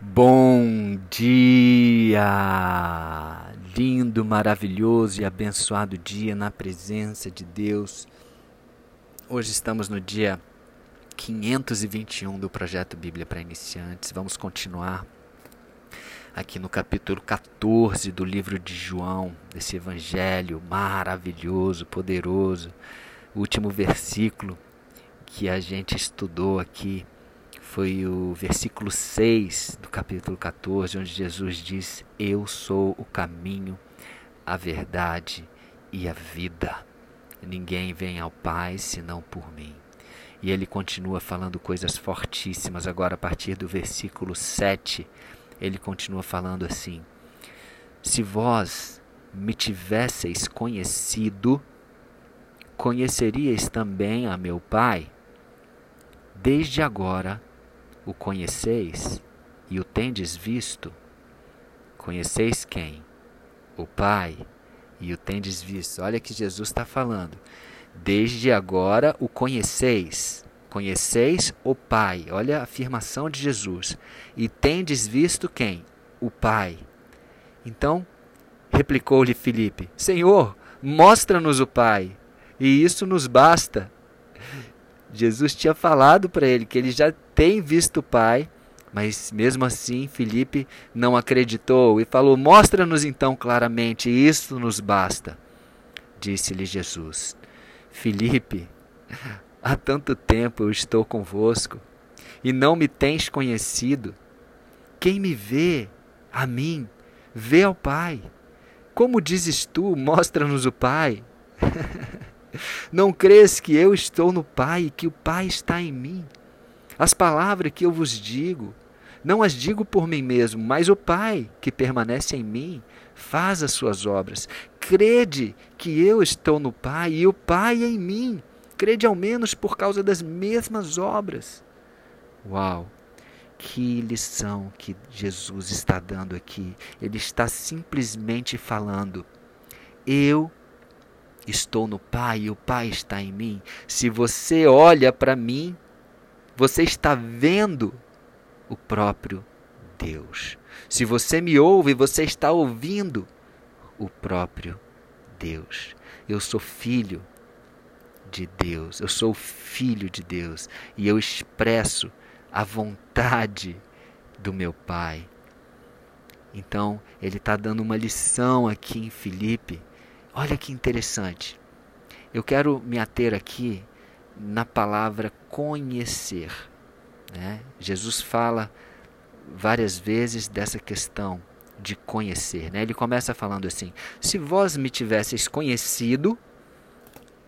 Bom dia! Lindo, maravilhoso e abençoado dia na presença de Deus. Hoje estamos no dia 521 do projeto Bíblia para Iniciantes. Vamos continuar aqui no capítulo 14 do livro de João, desse evangelho maravilhoso, poderoso. O último versículo que a gente estudou aqui foi o versículo 6 do capítulo 14, onde Jesus diz: Eu sou o caminho, a verdade e a vida. Ninguém vem ao Pai senão por mim. E ele continua falando coisas fortíssimas. Agora, a partir do versículo 7, ele continua falando assim: Se vós me tivesseis conhecido, conheceríeis também a meu Pai. Desde agora o conheceis e o tendes visto? Conheceis quem? O Pai e o tendes visto. Olha que Jesus está falando. Desde agora o conheceis. Conheceis o Pai. Olha a afirmação de Jesus. E tendes visto quem? O Pai. Então, replicou-lhe Filipe: Senhor, mostra-nos o Pai, e isso nos basta. Jesus tinha falado para ele que ele já tem visto o Pai, mas mesmo assim Felipe não acreditou e falou: Mostra-nos então claramente, isso nos basta. Disse-lhe Jesus: Felipe, há tanto tempo eu estou convosco e não me tens conhecido. Quem me vê, a mim, vê ao Pai. Como dizes tu, mostra-nos o Pai? Não crês que eu estou no Pai e que o Pai está em mim? As palavras que eu vos digo, não as digo por mim mesmo, mas o Pai que permanece em mim faz as suas obras. Crede que eu estou no Pai e o Pai em mim. Crede ao menos por causa das mesmas obras. Uau! Que lição que Jesus está dando aqui. Ele está simplesmente falando: Eu estou no Pai e o Pai está em mim. Se você olha para mim, você está vendo o próprio Deus. Se você me ouve, você está ouvindo o próprio Deus. Eu sou filho de Deus, eu sou filho de Deus e eu expresso a vontade do meu Pai. Então, ele está dando uma lição aqui em Filipe Olha que interessante. Eu quero me ater aqui na palavra conhecer. Né? Jesus fala várias vezes dessa questão de conhecer. Né? Ele começa falando assim: Se vós me tivesseis conhecido,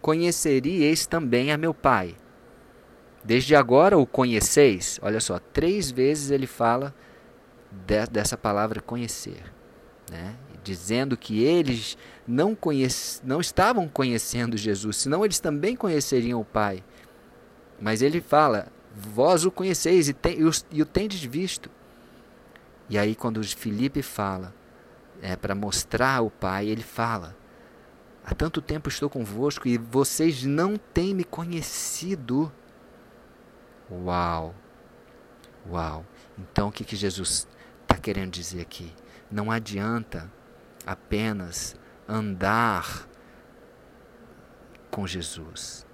conheceríeis também a meu Pai. Desde agora o conheceis. Olha só, três vezes ele fala de, dessa palavra conhecer. Né? Dizendo que eles não, conhece, não estavam conhecendo Jesus, senão eles também conheceriam o Pai. Mas ele fala: Vós o conheceis e, e, o, e o tendes visto. E aí, quando Felipe fala é, para mostrar o Pai, ele fala: Há tanto tempo estou convosco e vocês não têm me conhecido. Uau! Uau! Então, o que, que Jesus está querendo dizer aqui? Não adianta apenas andar com Jesus.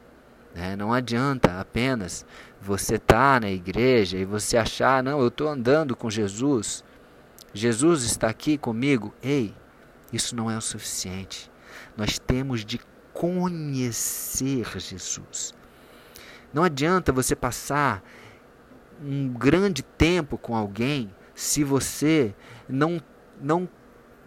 Né? Não adianta apenas você estar tá na igreja e você achar, não, eu estou andando com Jesus, Jesus está aqui comigo. Ei, isso não é o suficiente. Nós temos de conhecer Jesus. Não adianta você passar um grande tempo com alguém se você não, não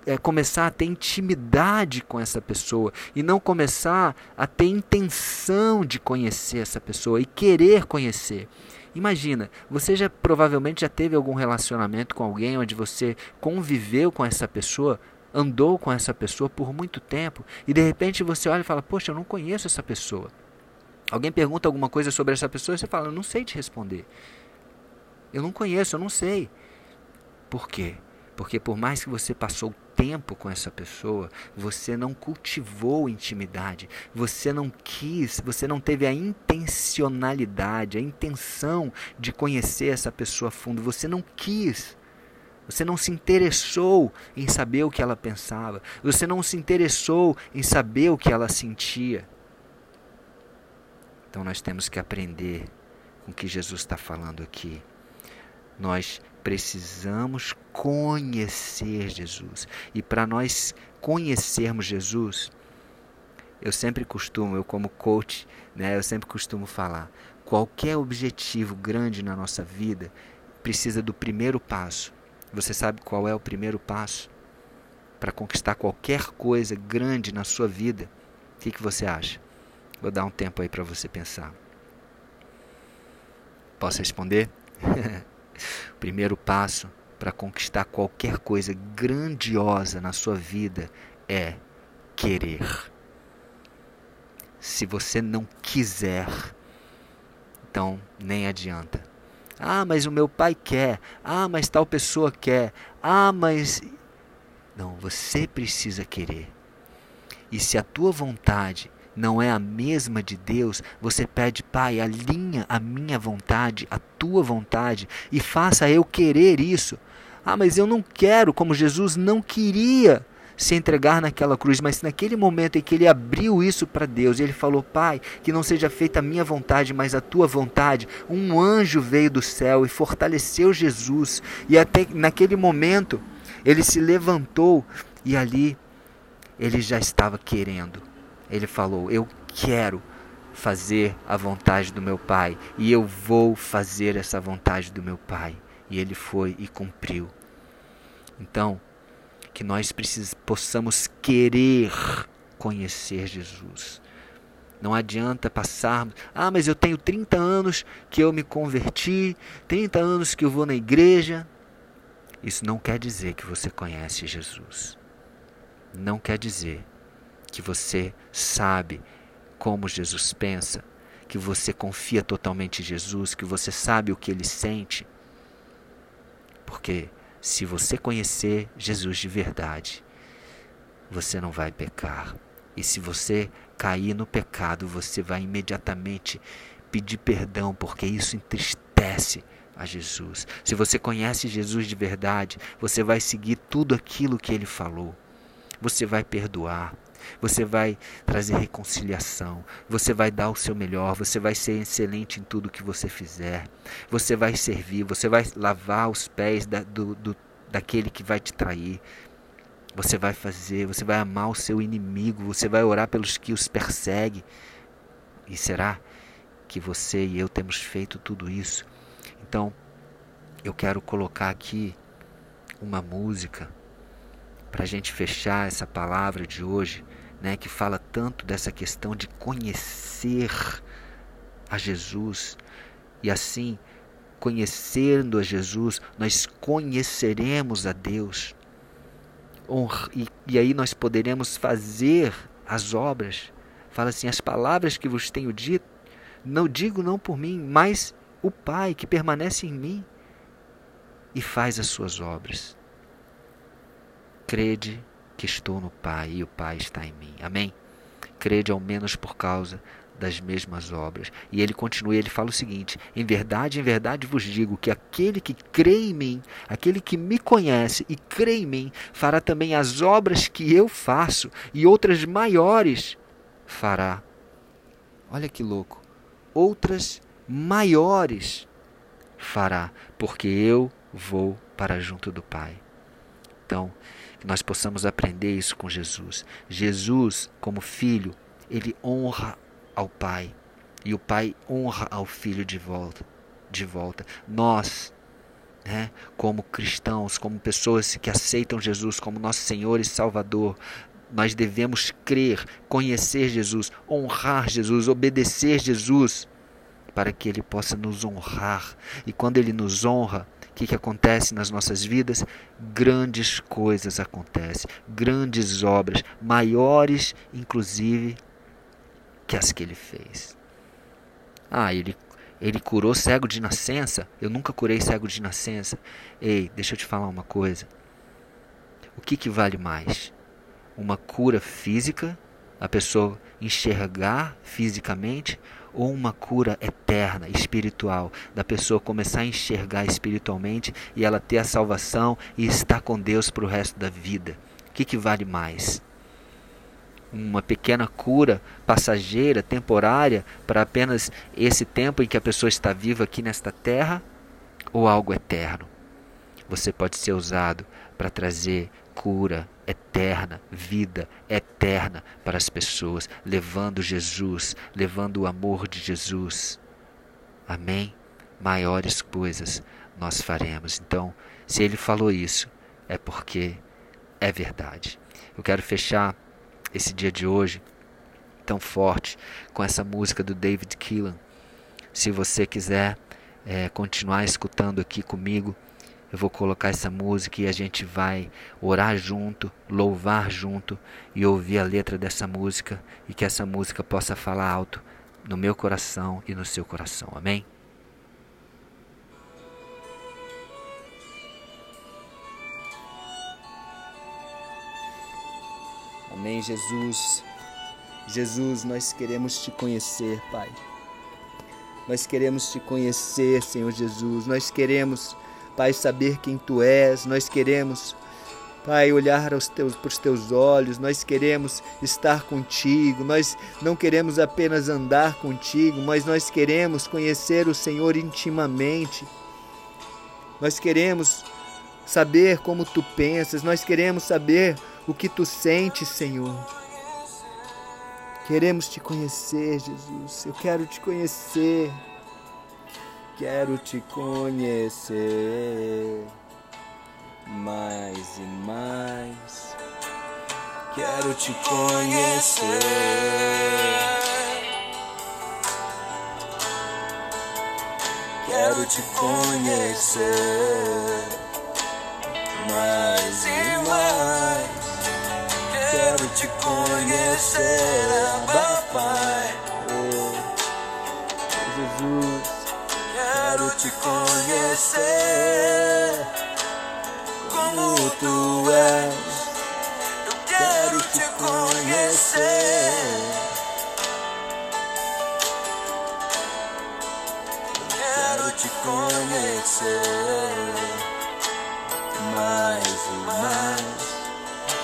é, começar a ter intimidade com essa pessoa e não começar a ter intenção de conhecer essa pessoa e querer conhecer. Imagina, você já provavelmente já teve algum relacionamento com alguém onde você conviveu com essa pessoa, andou com essa pessoa por muito tempo e de repente você olha e fala: Poxa, eu não conheço essa pessoa. Alguém pergunta alguma coisa sobre essa pessoa e você fala: Eu não sei te responder. Eu não conheço, eu não sei. Por quê? Porque por mais que você passou tempo com essa pessoa, você não cultivou intimidade, você não quis, você não teve a intencionalidade, a intenção de conhecer essa pessoa a fundo, você não quis. Você não se interessou em saber o que ela pensava. Você não se interessou em saber o que ela sentia. Então nós temos que aprender com o que Jesus está falando aqui. Nós precisamos conhecer Jesus. E para nós conhecermos Jesus, eu sempre costumo, eu como coach, né, eu sempre costumo falar, qualquer objetivo grande na nossa vida precisa do primeiro passo. Você sabe qual é o primeiro passo para conquistar qualquer coisa grande na sua vida? O que, que você acha? Vou dar um tempo aí para você pensar. Posso responder? o primeiro passo para conquistar qualquer coisa grandiosa na sua vida é querer. Se você não quiser, então nem adianta. Ah, mas o meu pai quer. Ah, mas tal pessoa quer. Ah, mas. Não, você precisa querer. E se a tua vontade não é a mesma de Deus, você pede, Pai, alinha a minha vontade, a tua vontade, e faça eu querer isso. Ah, mas eu não quero, como Jesus não queria se entregar naquela cruz, mas naquele momento em que ele abriu isso para Deus, ele falou: Pai, que não seja feita a minha vontade, mas a tua vontade. Um anjo veio do céu e fortaleceu Jesus, e até naquele momento ele se levantou e ali ele já estava querendo. Ele falou: Eu quero fazer a vontade do meu Pai e eu vou fazer essa vontade do meu Pai. E ele foi e cumpriu. Então, que nós precis, possamos querer conhecer Jesus. Não adianta passarmos, ah, mas eu tenho 30 anos que eu me converti, 30 anos que eu vou na igreja. Isso não quer dizer que você conhece Jesus. Não quer dizer que você sabe como Jesus pensa, que você confia totalmente em Jesus, que você sabe o que ele sente. Porque se você conhecer Jesus de verdade, você não vai pecar. E se você cair no pecado, você vai imediatamente pedir perdão, porque isso entristece a Jesus. Se você conhece Jesus de verdade, você vai seguir tudo aquilo que ele falou. Você vai perdoar, você vai trazer reconciliação, você vai dar o seu melhor, você vai ser excelente em tudo que você fizer, você vai servir, você vai lavar os pés da, do, do, daquele que vai te trair. Você vai fazer, você vai amar o seu inimigo, você vai orar pelos que os perseguem. E será que você e eu temos feito tudo isso? Então, eu quero colocar aqui uma música para a gente fechar essa palavra de hoje, né, que fala tanto dessa questão de conhecer a Jesus e assim, conhecendo a Jesus, nós conheceremos a Deus. E, e aí nós poderemos fazer as obras. Fala assim: as palavras que vos tenho dito, não digo não por mim, mas o Pai que permanece em mim e faz as suas obras. Crede que estou no Pai e o Pai está em mim. Amém? Crede ao menos por causa das mesmas obras. E ele continua, ele fala o seguinte: Em verdade, em verdade vos digo que aquele que crê em mim, aquele que me conhece e crê em mim, fará também as obras que eu faço e outras maiores fará. Olha que louco. Outras maiores fará, porque eu vou para junto do Pai. Então, que nós possamos aprender isso com Jesus. Jesus, como filho, ele honra ao Pai e o Pai honra ao Filho de volta. De volta. Nós, né, como cristãos, como pessoas que aceitam Jesus como nosso Senhor e Salvador, nós devemos crer, conhecer Jesus, honrar Jesus, obedecer Jesus, para que Ele possa nos honrar. E quando Ele nos honra, que, que acontece nas nossas vidas? Grandes coisas acontecem, grandes obras, maiores inclusive que as que ele fez. Ah, ele, ele curou cego de nascença? Eu nunca curei cego de nascença. Ei, deixa eu te falar uma coisa. O que, que vale mais? Uma cura física, a pessoa enxergar fisicamente, ou uma cura eterna, espiritual, da pessoa começar a enxergar espiritualmente e ela ter a salvação e estar com Deus para o resto da vida. O que, que vale mais? Uma pequena cura passageira, temporária, para apenas esse tempo em que a pessoa está viva aqui nesta terra? Ou algo eterno? Você pode ser usado para trazer cura eterna, vida eterna para as pessoas, levando Jesus, levando o amor de Jesus. Amém? Maiores coisas nós faremos. Então, se ele falou isso, é porque é verdade. Eu quero fechar esse dia de hoje tão forte com essa música do David Keelan. Se você quiser é, continuar escutando aqui comigo, eu vou colocar essa música e a gente vai orar junto, louvar junto e ouvir a letra dessa música e que essa música possa falar alto no meu coração e no seu coração. Amém? Amém, Jesus. Jesus, nós queremos te conhecer, Pai. Nós queremos te conhecer, Senhor Jesus. Nós queremos Pai, saber quem Tu és, nós queremos, Pai, olhar aos teus, para os Teus olhos, nós queremos estar contigo, nós não queremos apenas andar contigo, mas nós queremos conhecer o Senhor intimamente. Nós queremos saber como Tu pensas, nós queremos saber o que Tu sentes, Senhor. Queremos te conhecer, Jesus. Eu quero te conhecer quero te conhecer mais e mais. Quero te conhecer. Quero te conhecer mais e mais. Quero te conhecer, papai. Te conhecer como tu és. Eu quero te conhecer. quero te conhecer mais e mais.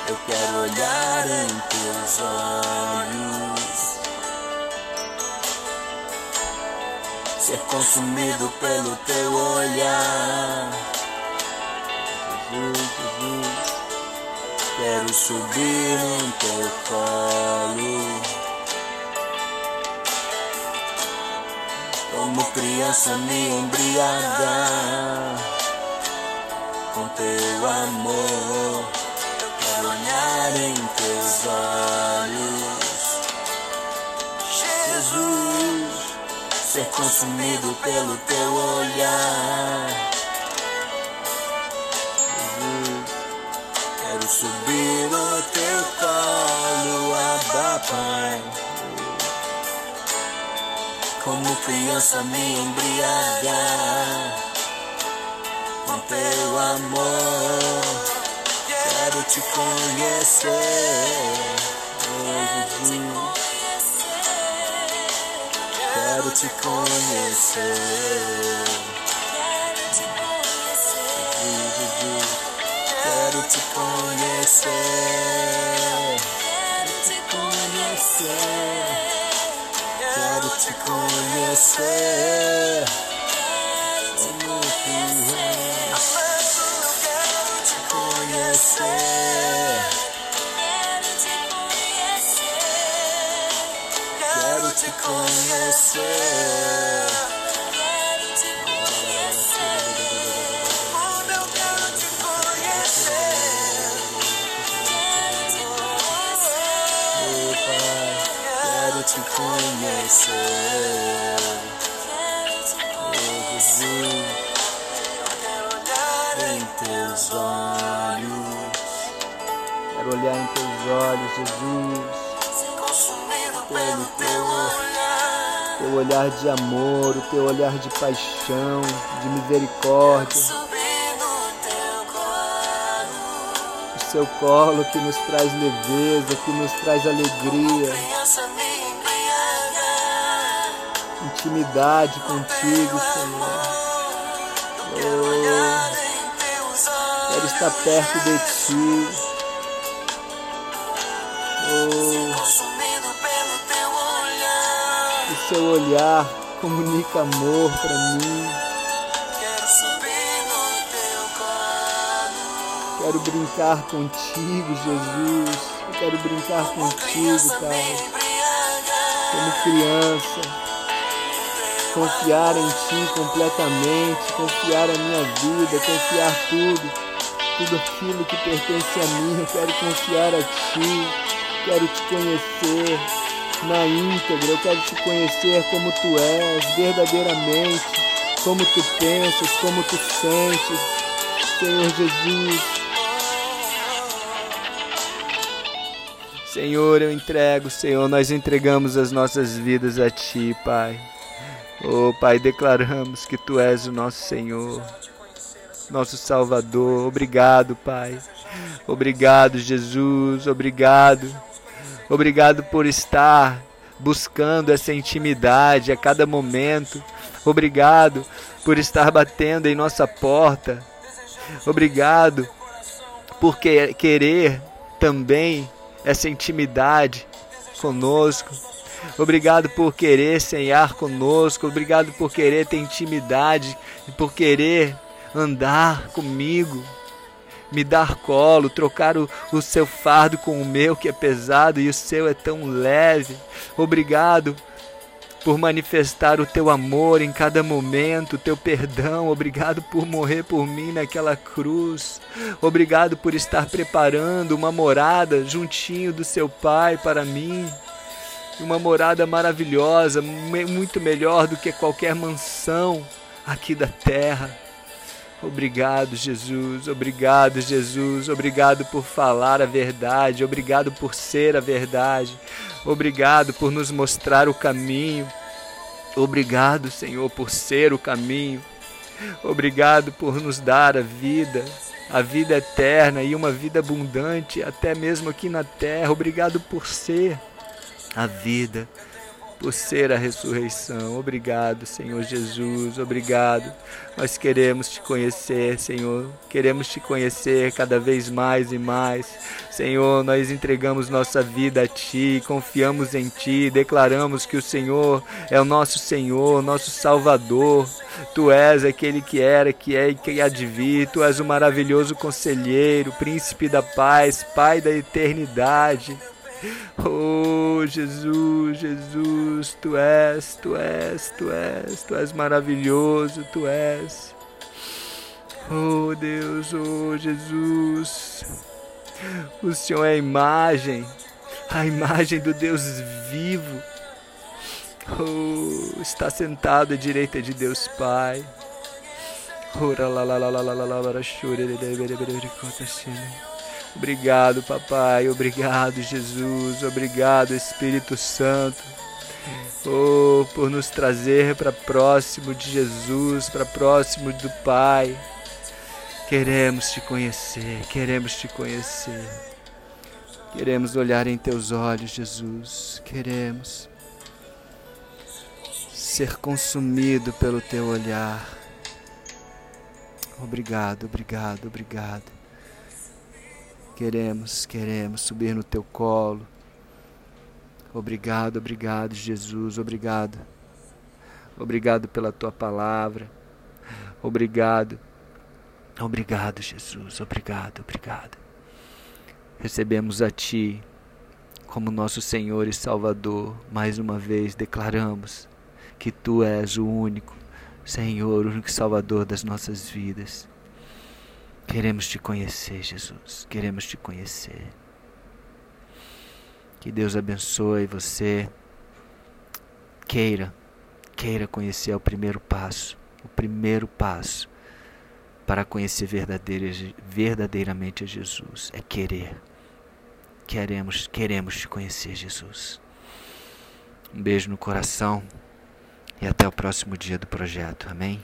Eu quero olhar em teus olhos. Consumido pelo teu olhar. Jesus, Jesus, quero subir no teu colo. Como criança me embriagar com teu amor. Quero olhar em teus olhos. ser consumido pelo teu olhar. Jesus, quero subir no teu colo, Abba Pai. Como criança me embriagar com teu amor. Quero te conhecer, oh Jesus te conhecer. Quero te conhecer. Quero te conhecer. Quero te conhecer. Quero te conhecer. Te conhecer. Como eu quero te conhecer. Quero te conhecer. Oh Jesus, quero olhar em teus olhos. Quero olhar em teus olhos, Jesus pelo teu olhar, teu olhar de amor, o teu olhar de paixão, de misericórdia. O seu colo que nos traz leveza, que nos traz alegria. intimidade contigo, Senhor. Oh, quero estar perto de ti. Seu olhar comunica amor para mim. Quero brincar contigo, Jesus. Eu quero brincar contigo, Pai. Como criança confiar em Ti completamente, confiar a minha vida, confiar tudo, tudo aquilo que pertence a mim. Eu quero confiar a Ti, quero Te conhecer na íntegra, eu quero Te conhecer como Tu és, verdadeiramente, como Tu pensas, como Tu sentes, Senhor Jesus. Senhor, eu entrego, Senhor, nós entregamos as nossas vidas a Ti, Pai. Oh Pai, declaramos que Tu és o nosso Senhor, nosso Salvador. Obrigado, Pai. Obrigado, Jesus. Obrigado. Obrigado por estar buscando essa intimidade a cada momento. Obrigado por estar batendo em nossa porta. Obrigado por querer também essa intimidade conosco. Obrigado por querer senhar conosco. Obrigado por querer ter intimidade e por querer andar comigo. Me dar colo, trocar o, o seu fardo com o meu que é pesado e o seu é tão leve. Obrigado por manifestar o teu amor em cada momento, o teu perdão. Obrigado por morrer por mim naquela cruz. Obrigado por estar preparando uma morada juntinho do seu Pai para mim uma morada maravilhosa, muito melhor do que qualquer mansão aqui da terra. Obrigado, Jesus. Obrigado, Jesus. Obrigado por falar a verdade. Obrigado por ser a verdade. Obrigado por nos mostrar o caminho. Obrigado, Senhor, por ser o caminho. Obrigado por nos dar a vida, a vida eterna e uma vida abundante, até mesmo aqui na terra. Obrigado por ser a vida, por ser a ressurreição. Obrigado, Senhor Jesus, obrigado. Nós queremos te conhecer, Senhor. Queremos te conhecer cada vez mais e mais. Senhor, nós entregamos nossa vida a ti, confiamos em ti, declaramos que o Senhor é o nosso Senhor, nosso Salvador. Tu és aquele que era, que é e que há de vir. Tu és o maravilhoso conselheiro, príncipe da paz, pai da eternidade. Oh, Jesus, Jesus, tu és, tu és, tu és, tu és maravilhoso, tu és. Oh, Deus, oh, Jesus. O Senhor é a imagem, a imagem do Deus vivo. Oh, está sentado à direita de Deus Pai. Ora lá lá lá lá lá lá lá lá Obrigado, papai. Obrigado, Jesus. Obrigado, Espírito Santo. Oh, por nos trazer para próximo de Jesus, para próximo do Pai. Queremos te conhecer, queremos te conhecer. Queremos olhar em teus olhos, Jesus. Queremos ser consumido pelo teu olhar. Obrigado, obrigado, obrigado. Queremos, queremos subir no teu colo. Obrigado, obrigado, Jesus, obrigado. Obrigado pela tua palavra. Obrigado. Obrigado, Jesus. Obrigado, obrigado. Recebemos a ti como nosso Senhor e Salvador. Mais uma vez declaramos que tu és o único Senhor, o único Salvador das nossas vidas. Queremos te conhecer, Jesus. Queremos te conhecer. Que Deus abençoe você. Queira, queira conhecer é o primeiro passo. O primeiro passo para conhecer verdadeiramente a Jesus é querer. Queremos, queremos te conhecer, Jesus. Um beijo no coração e até o próximo dia do projeto. Amém?